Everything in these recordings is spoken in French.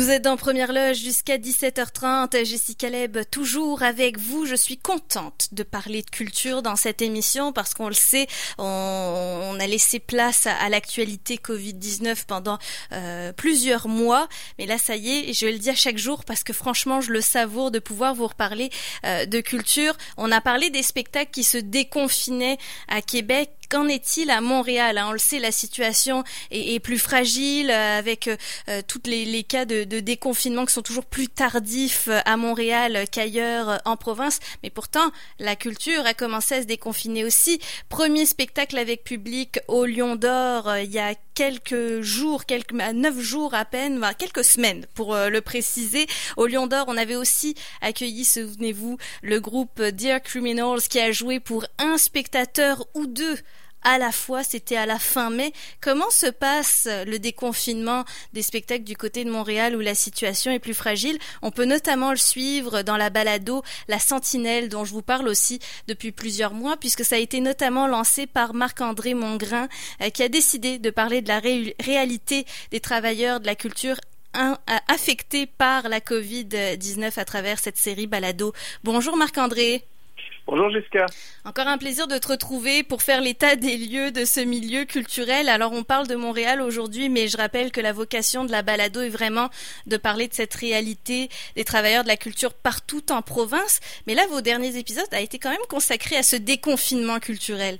Vous êtes dans Première Loge jusqu'à 17h30. Jessica Caleb, toujours avec vous. Je suis contente de parler de culture dans cette émission parce qu'on le sait, on, a laissé place à, l'actualité Covid-19 pendant euh, plusieurs mois. Mais là, ça y est, je le dis à chaque jour parce que franchement, je le savoure de pouvoir vous reparler euh, de culture. On a parlé des spectacles qui se déconfinaient à Québec Qu'en est-il à Montréal hein? On le sait, la situation est, plus fragile euh, avec euh, euh, tous les, cas de, déconfinement qui sont toujours plus tardifs à Montréal qu'ailleurs en province. Mais pourtant, la culture a commencé à se déconfiner aussi. Premier spectacle avec public au Lion d'Or il y a quelques jours, quelques neuf jours à peine, quelques semaines pour le préciser. Au Lion d'Or, on avait aussi accueilli, souvenez-vous, le groupe Dear Criminals qui a joué pour un spectateur ou deux à la fois, c'était à la fin mai. Comment se passe le déconfinement des spectacles du côté de Montréal où la situation est plus fragile? On peut notamment le suivre dans la balado La Sentinelle dont je vous parle aussi depuis plusieurs mois puisque ça a été notamment lancé par Marc-André Mongrain euh, qui a décidé de parler de la réalité des travailleurs de la culture affectés par la Covid-19 à travers cette série balado. Bonjour Marc-André. Bonjour Jessica. Encore un plaisir de te retrouver pour faire l'état des lieux de ce milieu culturel. Alors on parle de Montréal aujourd'hui, mais je rappelle que la vocation de la balado est vraiment de parler de cette réalité des travailleurs de la culture partout en province. Mais là, vos derniers épisodes a été quand même consacrés à ce déconfinement culturel.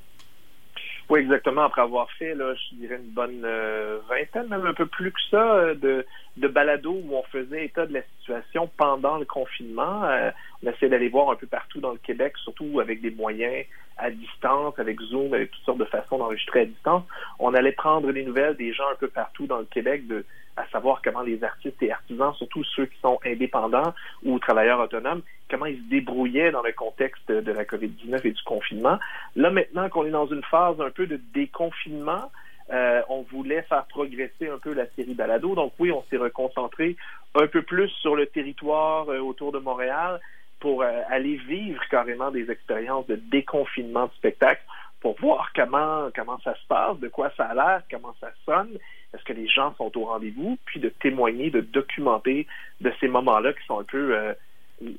Oui, exactement. Après avoir fait, là, je dirais une bonne euh, vingtaine, même un peu plus que ça, euh, de, de balado où on faisait état de la situation pendant le confinement. Euh, on essayait d'aller voir un peu partout dans le Québec, surtout avec des moyens à distance, avec Zoom, avec toutes sortes de façons d'enregistrer à distance. On allait prendre des nouvelles des gens un peu partout dans le Québec, de, à savoir comment les artistes et artisans, surtout ceux qui sont indépendants ou travailleurs autonomes, comment ils se débrouillaient dans le contexte de la COVID-19 et du confinement. Là, maintenant qu'on est dans une phase un peu de déconfinement, euh, on voulait faire progresser un peu la série Balado. Donc oui, on s'est reconcentré un peu plus sur le territoire euh, autour de Montréal pour euh, aller vivre carrément des expériences de déconfinement de spectacle pour voir comment comment ça se passe, de quoi ça a l'air, comment ça sonne, est-ce que les gens sont au rendez-vous, puis de témoigner, de documenter de ces moments-là qui sont un peu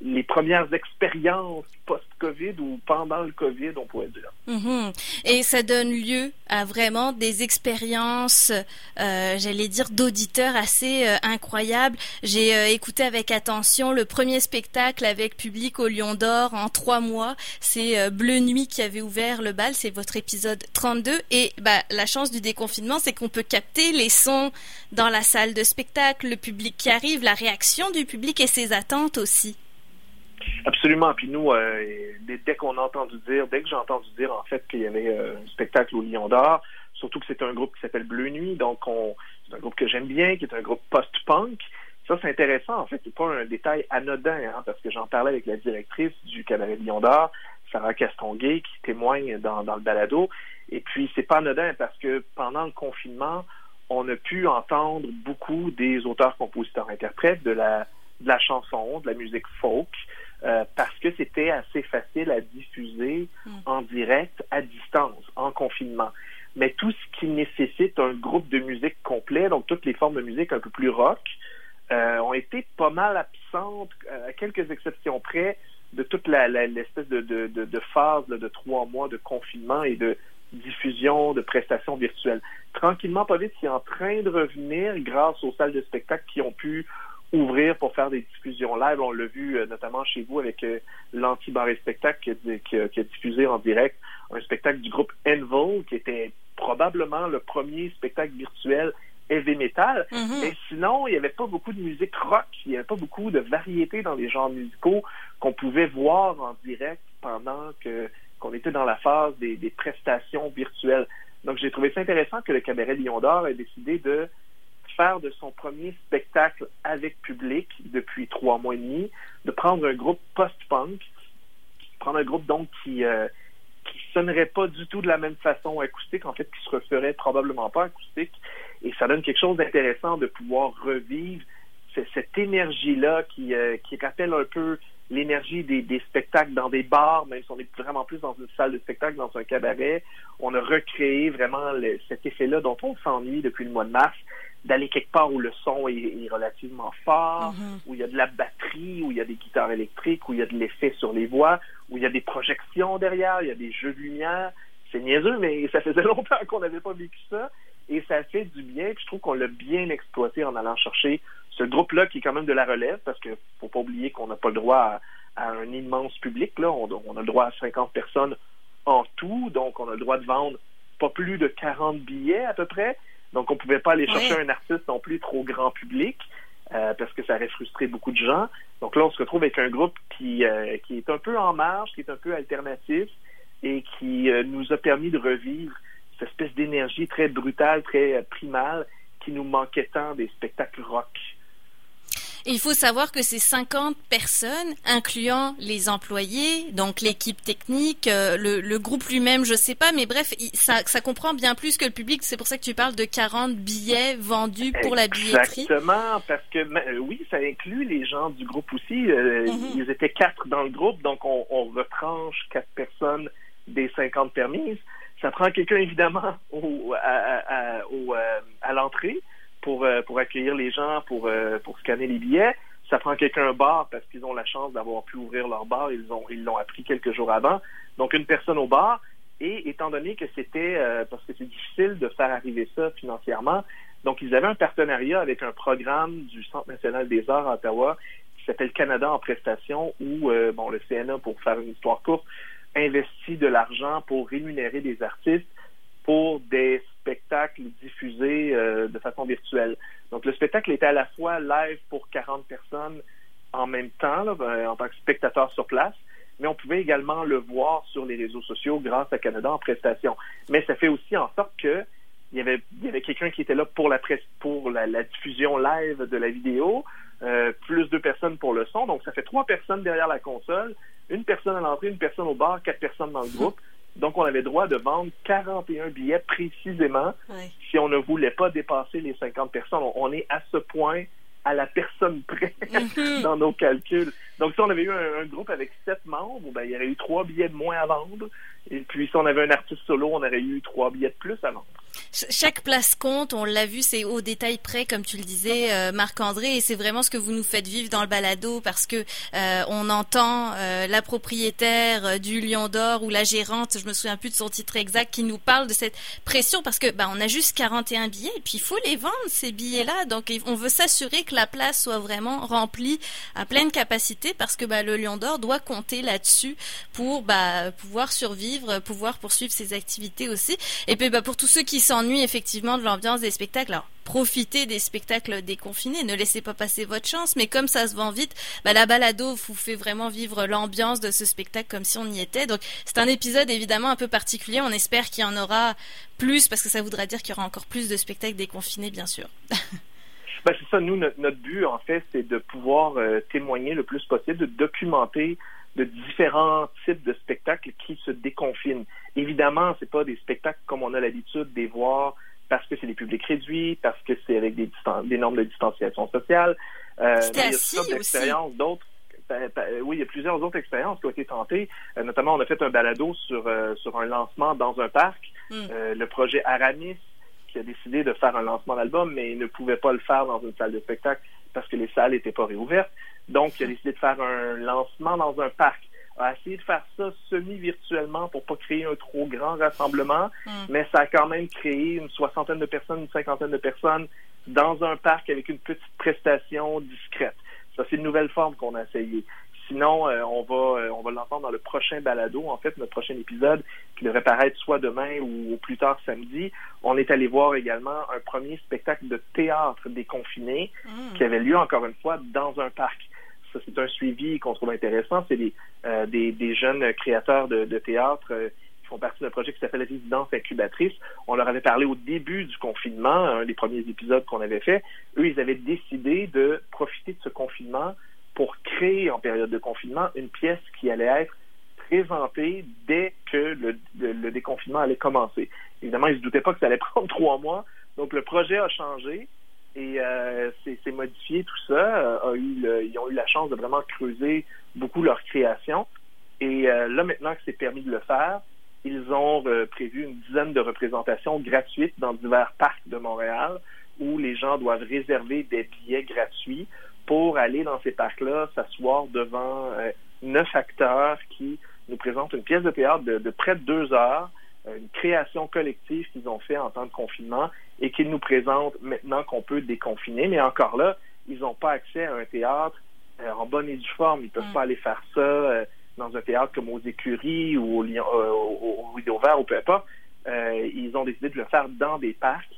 les premières expériences post-Covid ou pendant le Covid, on pourrait dire. Mhm. Et ça donne lieu à vraiment des expériences, euh, j'allais dire, d'auditeurs assez euh, incroyables. J'ai euh, écouté avec attention le premier spectacle avec public au Lion d'Or en trois mois. C'est Bleu Nuit qui avait ouvert le bal. C'est votre épisode 32. Et bah, la chance du déconfinement, c'est qu'on peut capter les sons dans la salle de spectacle, le public qui arrive, la réaction du public et ses attentes aussi. Absolument. Puis nous, euh, dès, qu'on a entendu dire, dès que j'ai entendu dire en fait qu'il y avait euh, un spectacle au Lion d'Or, surtout que c'est un groupe qui s'appelle Bleu Nuit, donc c'est un groupe que j'aime bien, qui est un groupe post-punk. Ça, c'est intéressant. En fait, c'est pas un détail anodin, hein, parce que j'en parlais avec la directrice du cabaret Lion d'Or, Sarah Castonguay, qui témoigne dans, dans le balado. Et puis, c'est pas anodin parce que pendant le confinement, on a pu entendre beaucoup des auteurs, compositeurs, interprètes de la, de la chanson, de la musique folk, euh, parce que c'était assez facile à diffuser hmm. en direct, à distance, en confinement. Mais tout ce qui nécessite un groupe de musique complet, donc toutes les formes de musique un peu plus rock, euh, ont été pas mal absentes, euh, à quelques exceptions près, de toute l'espèce de, de, de, phase de trois mois de confinement et de diffusion de prestations virtuelles. Tranquillement, pas vite, c'est en train de revenir grâce aux salles de spectacle qui ont pu ouvrir pour faire des diffusions live. On l'a vu euh, notamment chez vous avec euh, l'Anti-Barré Spectacle qui, a, diffusé en direct un spectacle du groupe Envil qui était probablement le premier spectacle virtuel heavy metal. Mm-hmm. Mais sinon, il n'y avait pas beaucoup de musique rock, il n'y avait pas beaucoup de variété dans les genres musicaux qu'on pouvait voir en direct pendant que qu'on était dans la phase des, des prestations virtuelles. Donc, j'ai trouvé ça intéressant que le cabaret Lion d'Or ait décidé de faire de son premier spectacle avec public depuis trois mois et demi, de prendre un groupe post-punk, prendre un groupe donc qui euh, qui sonnerait pas du tout de la même façon acoustique, en fait, qui se referait probablement pas acoustique, et ça donne quelque chose d'intéressant de pouvoir revivre cette énergie-là qui, euh, qui rappelle un peu l'énergie des, des, spectacles dans des bars, même si on est vraiment plus dans une salle de spectacle, dans un cabaret. On a recréé vraiment cet effet-là dont on s'ennuie depuis le mois de mars d'aller quelque part où le son est, relativement fort, mm-hmm. où il y a de la batterie, où il y a des guitares électriques, où il y a de l'effet sur les voix, où il y a des projections derrière, il y a des jeux de lumière. C'est niaiseux, mais ça faisait longtemps qu'on n'avait pas vécu ça. Et ça fait du bien. Puis je trouve qu'on l'a bien exploité en allant chercher ce groupe-là qui est quand même de la relève, parce qu'il faut pas oublier qu'on n'a pas le droit à, un immense public. Là. On, on, a le droit à 50 personnes en tout, donc on a le droit de vendre pas plus de 40 billets à peu près. Donc, on ne pouvait pas aller chercher un artiste non plus trop grand public euh, parce que ça aurait frustré beaucoup de gens. Donc là, on se retrouve avec un groupe qui, euh, qui est un peu en marge, qui est un peu alternatif et qui euh, nous a permis de revivre cette espèce d'énergie très brutale, très primale qui nous manquait tant des spectacles rock il faut savoir que ces 50 personnes, incluant les employés, donc l'équipe technique, euh, le, groupe lui-même, je sais pas, mais bref, ça, ça, comprend bien plus que le public. C'est pour ça que tu parles de 40 billets vendus pour la billetterie. Exactement, parce que euh, oui, ça inclut les gens du groupe aussi. Euh, mhm. Ils étaient quatre dans le groupe, donc on, on retranche quatre personnes des 50 permises. Ça prend quelqu'un évidemment au, à, à, à l'entrée pour, euh, pour accueillir les gens, pour, euh, pour scanner les billets. Ça prend quelqu'un au bar parce qu'ils ont la chance d'avoir pu ouvrir leur bar. Ils ont ils l'ont appris quelques jours avant. Donc une personne au bar. Et étant donné que c'était euh, parce que c'est difficile de faire arriver ça financièrement, donc ils avaient un partenariat avec un programme du Centre national des arts à Ottawa qui s'appelle Canada en prestation où bon le CNA pour faire une histoire courte investit de l'argent pour rémunérer des artistes pour des spectacle diffusé euh, de façon virtuelle. Donc le spectacle était à la fois live pour 40 personnes en même temps, ben, en tant que spectateur sur place, mais on pouvait également le voir sur les réseaux sociaux grâce à Canada en prestation. Mais ça fait aussi en sorte que il y avait, il y avait quelqu'un qui était là pour la presse, pour la, diffusion live de la vidéo, euh, plus deux personnes pour le son. Donc ça fait trois personnes derrière la console, une personne à l'entrée, une personne au bar, quatre personnes dans le groupe. Donc, on avait droit de vendre 41 billets précisément si on ne voulait pas dépasser les 50 personnes. On, est à ce point à la personne près mhm. dans nos calculs. Donc, si on avait eu un, groupe avec sept membres, ben, il y aurait eu trois billets de moins à vendre. Et puis, si on avait un artiste solo, on aurait eu trois billets de plus à vendre. Chaque place compte, on l'a vu, c'est au détail près, comme tu le disais, euh, Marc-André, et c'est vraiment ce que vous nous faites vivre dans le balado, parce que euh, on entend euh, la propriétaire du Lion d'Or ou la gérante, je me souviens plus de son titre exact, qui nous parle de cette pression, parce que bah, on a juste 41 billets, et puis il faut les vendre, ces billets-là, donc on veut s'assurer que la place soit vraiment remplie à pleine capacité, parce que bah, le Lion d'Or doit compter là-dessus pour bah, pouvoir survivre, pouvoir poursuivre ses activités aussi, et puis bah, pour tous ceux qui s'ennuient effectivement de l'ambiance des spectacles. Alors, profitez des spectacles déconfinés, ne laissez pas passer votre chance, mais comme ça se vend vite, bah, la balado vous fait vraiment vivre l'ambiance de ce spectacle comme si on y était. Donc, c'est un épisode évidemment un peu particulier. On espère qu'il y en aura plus parce que ça voudra dire qu'il y aura encore plus de spectacles déconfinés, bien sûr. Ben, c'est ça, nous, notre, but, en fait, c'est de pouvoir euh, témoigner le plus possible, de documenter de différents types de spectacles qui se déconfinent. Évidemment, c'est pas des spectacles comme on a l'habitude de voir parce que c'est des publics réduits, parce que c'est avec des, des, normes de distanciation sociale. Euh, il y a d'expériences, d'autres. Oui, il y a plusieurs autres expériences qui ont été tentées. Euh, notamment, on a fait un balado sur, euh, sur un lancement dans un parc. Hmm. Euh, le projet Aramis, qui a décidé de faire un lancement d'album, mais il ne pouvait pas le faire dans une salle de spectacle parce que les salles n'étaient pas réouvertes. Donc, il a décidé de faire un lancement dans un parc a essayé de faire ça semi-virtuellement pour pas créer un trop grand rassemblement, hmm. mais ça a quand même créé une soixantaine de personnes, une cinquantaine de personnes dans un parc avec une petite prestation discrète. Ça, c'est une nouvelle forme qu'on a essayé. Sinon, euh, on va euh, on va l'entendre dans le prochain balado, en fait, notre prochain épisode, qui devrait paraître soit demain ou, plus tard samedi. On est allé voir également un premier spectacle de théâtre déconfiné hmm. qui avait lieu, encore une fois, dans un parc ça c'est un suivi qu'on trouve intéressant. C'est des, euh, des, des, jeunes créateurs de, de théâtre qui font partie d'un projet qui s'appelle Résidence Incubatrice. On leur avait parlé au début du confinement, un des premiers épisodes qu'on avait fait. Eux, ils avaient décidé de profiter de ce confinement pour créer en période de confinement une pièce qui allait être présentée dès que le, déconfinement allait commencer. Évidemment, ils ne se doutaient pas que ça allait prendre trois mois. Donc, le projet a changé et euh, c'est modifié tout ça. Euh, ils ont eu la chance de vraiment creuser beaucoup leur création. Et euh, là, maintenant que c'est permis de le faire, ils ont prévu une dizaine de représentations gratuites dans divers parcs de Montréal où les gens doivent réserver des billets gratuits pour aller dans ces parcs-là, s'asseoir devant euh, neuf acteurs qui nous présentent une pièce de théâtre de, près de deux heures, euh, une création collective qu'ils ont fait en temps de confinement et qu'ils nous présentent maintenant qu'on peut déconfiner. Mais encore là, ils n'ont pas accès à un théâtre euh, en bonne et due forme. Ils ne peuvent mm. pas aller faire ça dans un théâtre comme aux écuries ou au, Lyon, au, au, Vert ou peu importe. ils ont décidé de le faire dans des parcs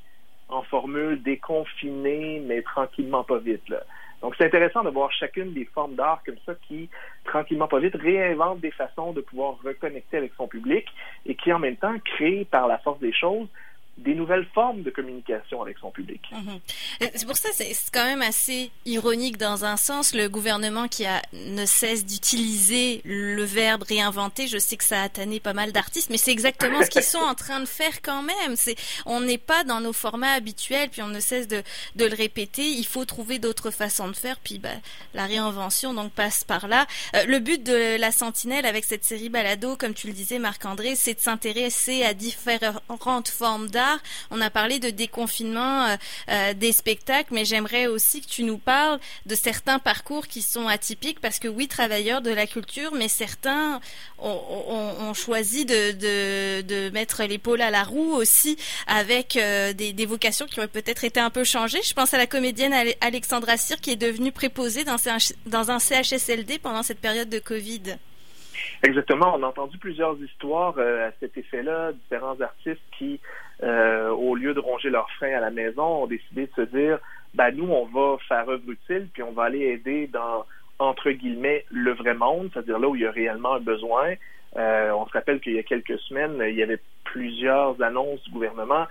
en formule déconfinée, mais tranquillement pas vite. Là. Donc, c'est intéressant de voir chacune des formes d'art comme ça qui, tranquillement pas vite, réinvente des façons de pouvoir reconnecter avec son public et qui, en même temps, crée par la force des choses des nouvelles formes de communication avec son public. Mhm. Euh, c'est pour ça, c'est quand même assez ironique dans un sens, le gouvernement qui a, ne cesse d'utiliser le verbe réinventer. Je sais que ça a tanné pas mal d'artistes, mais c'est exactement ce qu'ils sont en train de faire quand même. C'est, on n'est pas dans nos formats habituels, puis on ne cesse de, de le répéter. Il faut trouver d'autres façons de faire, puis bah, la réinvention donc passe par là. Euh, le but de la Sentinelle avec cette série Balado, comme tu le disais Marc-André, c'est de s'intéresser à différentes formes d'art on a parlé de déconfinement euh, euh, des spectacles, mais j'aimerais aussi que tu nous parles de certains parcours qui sont atypiques parce que oui, travailleurs de la culture, mais certains ont, choisi de, mettre l'épaule à la roue aussi avec euh, des, vocations qui ont peut-être été un peu changées. Je pense à la comédienne Alexandra Cyr qui est devenue préposée dans un CHSLD pendant cette période de Covid. Exactement. On a entendu plusieurs histoires à cet effet-là, différents artistes qui euh, au lieu de ronger leurs freins à la maison, ont décidé de se dire, ben nous, on va faire œuvre utile, puis on va aller aider dans, entre guillemets, le vrai monde, c'est-à-dire là où il y a réellement un besoin. Euh, on se rappelle qu'il y a quelques semaines, il y avait plusieurs annonces du gouvernement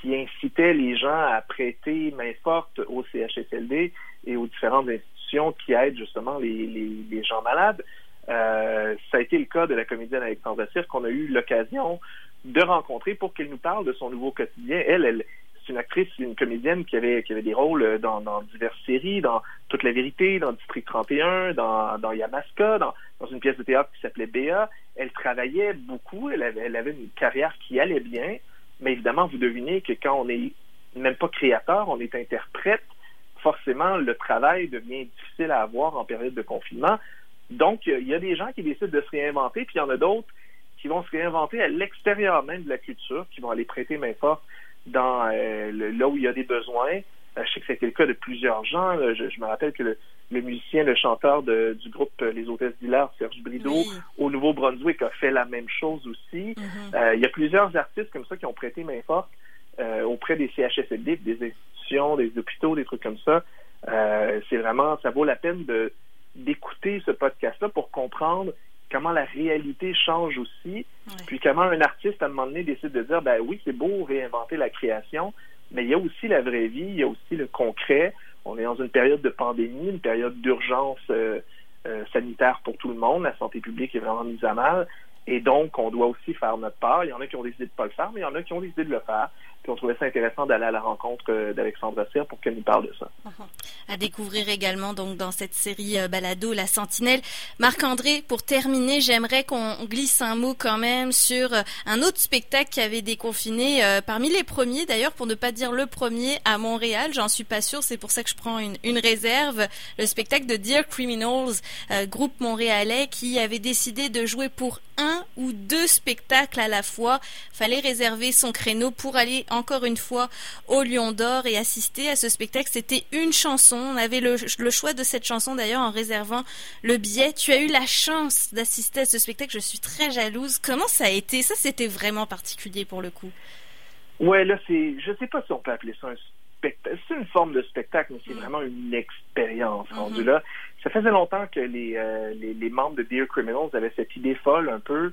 qui incitaient les gens à prêter main forte au CHSLD et aux différentes institutions qui aident justement les, les, gens malades. Euh, ça a été le cas de la comédienne Alexandre Cyr qu'on a eu l'occasion de rencontrer pour qu'elle nous parle de son nouveau quotidien. Elle, elle c'est une actrice, une comédienne qui avait, qui avait des rôles euh, dans, diverses séries, dans Toute la vérité, dans District 31, dans, dans Yamaska, dans, dans une pièce de théâtre qui s'appelait Béa. Elle travaillait beaucoup, elle avait, elle avait une carrière qui allait bien, mais évidemment, vous devinez que quand on n'est même pas créateur, on est interprète, forcément, le travail devient difficile à avoir en période de confinement. Donc, il y a des gens qui décident de se réinventer, puis il y en a d'autres qui vont se réinventer à l'extérieur même de la culture, qui vont aller prêter main forte dans euh, là où il y a des besoins. Euh, je sais que c'était le cas de plusieurs gens. Je, me rappelle que le, musicien, le chanteur du groupe Les Hôtesses d'Hilaire, Serge Brideau, au Nouveau-Brunswick, a fait la même chose aussi. Mm-hmm. Euh, il y a plusieurs artistes comme ça qui ont prêté main forte auprès des CHSLD, des institutions, des hôpitaux, des trucs comme ça. c'est vraiment, ça vaut la peine de d'écouter ce podcast-là pour comprendre comment la réalité change aussi, puis comment un artiste, à un moment donné, décide de dire, ben oui, c'est beau réinventer la création, mais il y a aussi la vraie vie, il y a aussi le concret. On est dans une période de pandémie, une période d'urgence euh, euh, sanitaire pour tout le monde. La santé publique est vraiment mise à mal. Et donc, on doit aussi faire notre part. Il y en a qui ont décidé de ne pas le faire, mais il y en a qui ont décidé de le faire. Puis on trouvait ça intéressant d'aller à la rencontre euh, d'Alexandre Cyr pour qu'elle nous parle de ça. À découvrir également donc dans cette série euh, Balado La Sentinelle. Marc-André, pour terminer, j'aimerais qu'on glisse un mot quand même sur euh, un autre spectacle qui avait déconfiné parmi les premiers d'ailleurs, pour ne pas dire le premier à Montréal. J'en suis pas sûre, c'est pour ça que je prends une, réserve. Le spectacle de Dear Criminals, groupe montréalais qui avait décidé de jouer pour un ou deux spectacles à la fois. Fallait réserver son créneau pour aller encore une fois au Lion d'Or et assister à ce spectacle. C'était une chanson. On avait le, choix de cette chanson d'ailleurs en réservant le billet. Tu as eu la chance d'assister à ce spectacle. Je suis très jalouse. Comment ça a été? Ça, c'était vraiment particulier pour le coup. Ouais, là, c'est. Je sais pas si on peut appeler ça un spectacle. C'est une forme de spectacle, mais c'est mm. vraiment une expérience mm-hmm. là. Ça faisait longtemps que les, euh, les, les, membres de Dear Criminals avaient cette idée folle un peu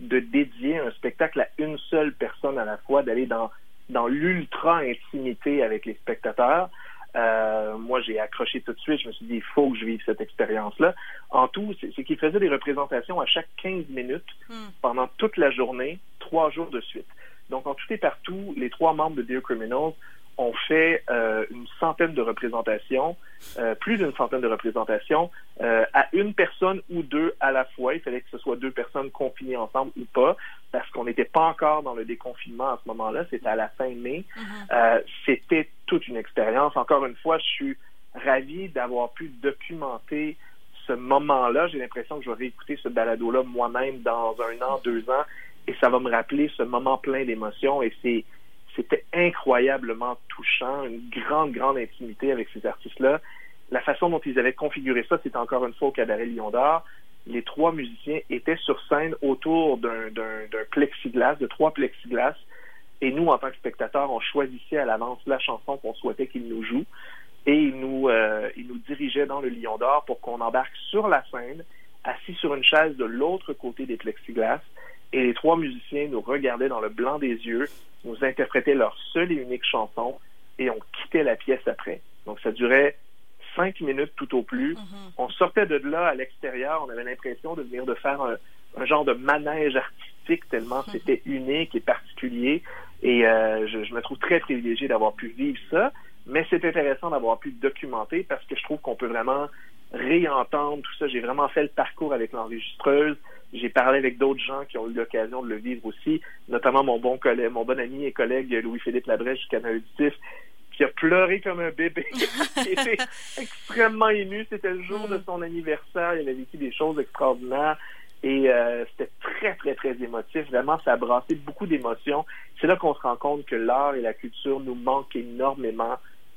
de dédier un spectacle à une seule personne à la fois, d'aller dans dans l'ultra intimité avec les spectateurs. Euh, moi, j'ai accroché tout de suite. Je me suis dit, il faut que je vive cette expérience-là. En tout, c'est qu'il faisait des représentations à chaque 15 minutes hmm. pendant toute la journée, trois jours de suite. Donc, en tout et partout, les trois membres de Dear Criminals on fait euh, une centaine de représentations, euh, plus d'une centaine de représentations, euh, à une personne ou deux à la fois. Il fallait que ce soit deux personnes confinées ensemble ou pas, parce qu'on n'était pas encore dans le déconfinement à ce moment-là. C'était à la fin mai. Mm-hmm. C'était toute une expérience. Encore une fois, je suis ravi d'avoir pu documenter ce moment-là. J'ai l'impression que je vais réécouter ce balado-là moi-même dans un an, deux ans, et ça va me rappeler ce moment plein d'émotions. Et c'est c'était incroyablement touchant, une grande, grande intimité avec ces artistes-là. La façon dont ils avaient configuré ça, c'était encore une fois au Cabaret Lion d'Or. Les trois musiciens étaient sur scène autour d'un plexiglas, de trois plexiglas, et nous, en tant que spectateurs, on choisissait à l'avance la chanson qu'on souhaitait qu'ils nous jouent, et ils nous, euh, ils nous dirigeaient dans le Lion d'Or pour qu'on embarque sur la scène, assis sur une chaise de l'autre côté des plexiglas, et les trois musiciens nous regardaient dans le blanc des yeux, nous interprétaient leur seule et unique chanson et on quittait la pièce après. Donc ça durait cinq minutes tout au plus. Mm-hmm. On sortait de là à l'extérieur, on avait l'impression de venir de faire un, genre de manège artistique tellement mm-hmm. c'était unique et particulier. Et euh, je, me trouve très privilégié d'avoir pu vivre ça, mais c'est intéressant d'avoir pu documenter parce que je trouve qu'on peut vraiment réentendre tout ça. J'ai vraiment fait le parcours avec l'enregistreuse. J'ai parlé avec d'autres gens qui ont eu l'occasion de le vivre aussi, notamment mon bon collègue, mon bon ami et collègue Louis-Philippe Labrèche du Canal Auditif, qui a pleuré comme un bébé, qui était extrêmement ému. C'était le jour de son anniversaire. Il avait vécu des choses extraordinaires. Et euh, c'était très, très, très émotif. Vraiment, ça a brassé beaucoup d'émotions. C'est là qu'on se rend compte que l'art et la culture nous manquent énormément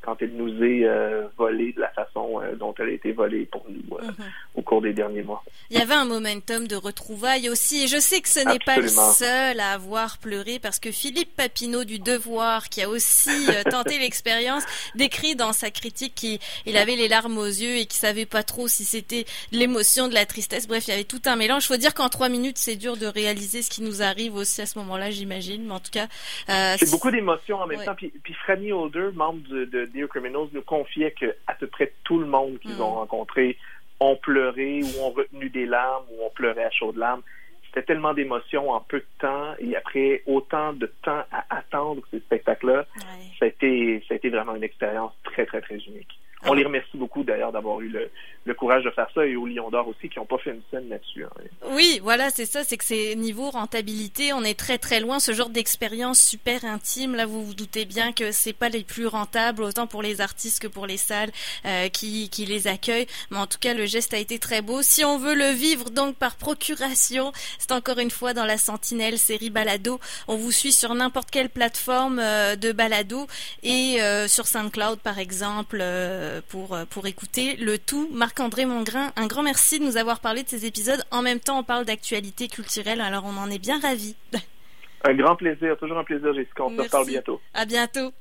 quand elle nous est euh, volée de la façon euh, dont elle a été volée pour nous euh, mhm. au cours des derniers mois. Il y avait un momentum de retrouvailles aussi, et je sais que ce n'est pas le seul à avoir pleuré, parce que Philippe Papineau du Devoir, qui a aussi tenté l'expérience, décrit dans sa critique qu'il avait les larmes aux yeux et qu'il savait pas trop si c'était de l'émotion, de la tristesse, bref, il y avait tout un mélange. Il faut dire qu'en trois minutes, c'est dur de réaliser ce qui nous arrive aussi à ce moment-là, j'imagine, mais en tout cas... c'est beaucoup d'émotions en même temps, puis, puis Franny Holder, membre de, de Criminals nous confiait que à peu près tout le monde qu'ils ont mm. rencontré ont pleuré ou ont retenu des larmes ou ont pleuré à chaudes larmes. C'était tellement d'émotions en peu de temps et après autant de temps à attendre ces spectacles-là, ça, a été, ça a été vraiment une expérience très, très, très unique. On les remercie beaucoup d'ailleurs d'avoir eu le, le, courage de faire ça et au Lion d'Or aussi qui n'ont pas fait une scène là-dessus. Hein. Oui, voilà, c'est ça, c'est que c'est niveau rentabilité, on est très très loin. Ce genre d'expérience super intime, là, vous vous doutez bien que c'est pas les plus rentables autant pour les artistes que pour les salles euh, qui, qui les accueillent. Mais en tout cas, le geste a été très beau. Si on veut le vivre donc par procuration, c'est encore une fois dans la Sentinelle série Balado. On vous suit sur n'importe quelle plateforme euh, de Balado et euh, sur SoundCloud par exemple. Euh, pour, euh, pour écouter le tout. Marc-André Mongrain, un grand merci de nous avoir parlé de ces épisodes. En même temps, on parle d'actualité culturelle, alors on en est bien ravis. Un grand plaisir, toujours un plaisir, Jessica. On se reparle bientôt. À bientôt.